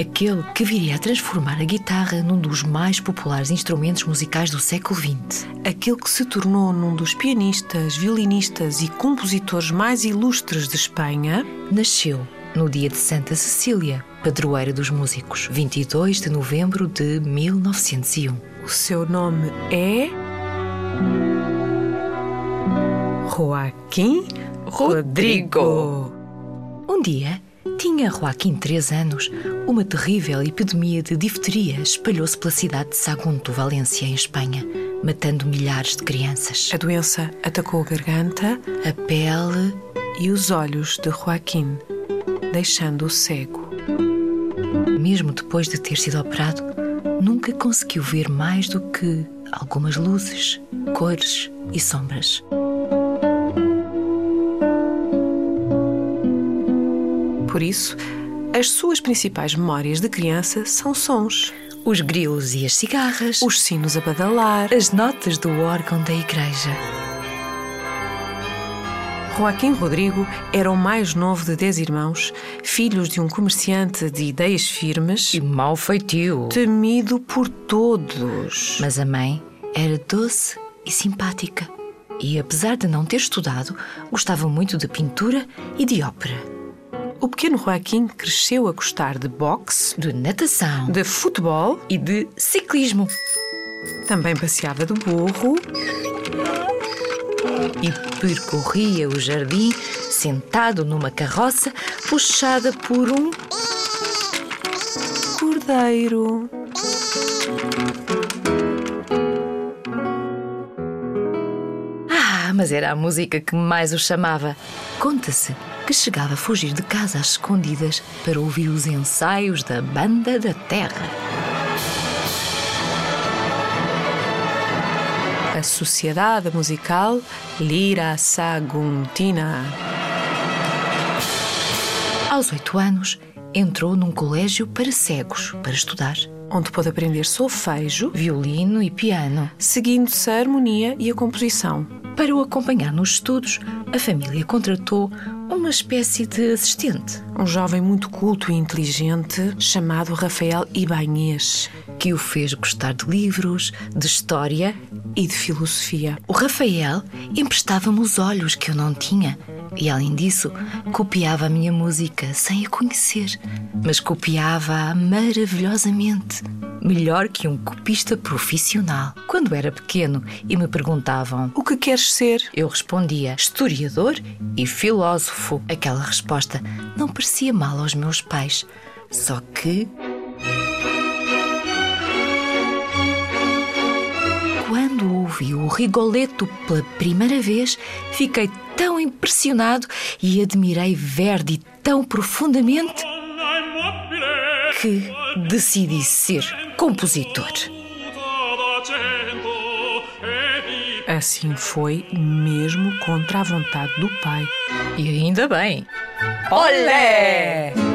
Aquele que viria a transformar a guitarra num dos mais populares instrumentos musicais do século XX. Aquele que se tornou num dos pianistas, violinistas e compositores mais ilustres de Espanha, Nasceu no dia de Santa Cecília, padroeira dos músicos, 22 de novembro de 1901. o seu nome é. Joaquim Rodrigo. Um dia, tinha Joaquim três anos. Uma terrível epidemia de difteria espalhou-se pela cidade de Sagunto, Valência, em Espanha, matando milhares de crianças. A doença atacou a garganta A pele e os olhos de Joaquim, deixando-o cego. mesmo depois de ter sido operado, nunca conseguiu ver mais do que algumas luzes, cores e sombras. Por isso, as suas principais memórias de criança são sons, Os grilos e as cigarras, os sinos a badalar. as notas do órgão da igreja. Joaquim Rodrigo era o mais novo de dez irmãos, filhos de um comerciante de ideias firmes, E mau feitio. temido por todos. Mas a mãe era doce e simpática. E apesar de não ter estudado, gostava muito de pintura e de ópera, O pequeno Joaquim cresceu a gostar de boxe, de natação de futebol, e de ciclismo. também passeava de burro E percorria o jardim sentado numa carroça puxada por um cordeiro. Ah, mas era a música que mais o chamava. Conta-se que chegava a fugir de casa às escondidas para ouvir os ensaios da Banda da Terra. A Sociedade Musical Lira Saguntina. Aos oito anos, entrou num colégio para cegos para estudar onde pôde aprender solfejo, violino e piano. seguindo-se a harmonia e a composição. Para o acompanhar nos estudos, a família contratou uma espécie de assistente Um jovem muito culto e inteligente chamado Rafael Ibanhês que o fez gostar de livros, de história. e de filosofia. O Rafael emprestava-me os olhos que eu não tinha e, além disso, copiava a minha música sem a conhecer, mas copiava-a maravilhosamente, melhor que um copista profissional. Quando era pequeno e me perguntavam O que queres ser? Eu respondia historiador e filósofo. Aquela resposta não parecia mal aos meus pais. Só que. Rigoletto pela primeira vez, fiquei tão impressionado e admirei Verdi tão profundamente que decidi ser compositor. Assim foi, mesmo contra a vontade do pai. E ainda bem. Olé!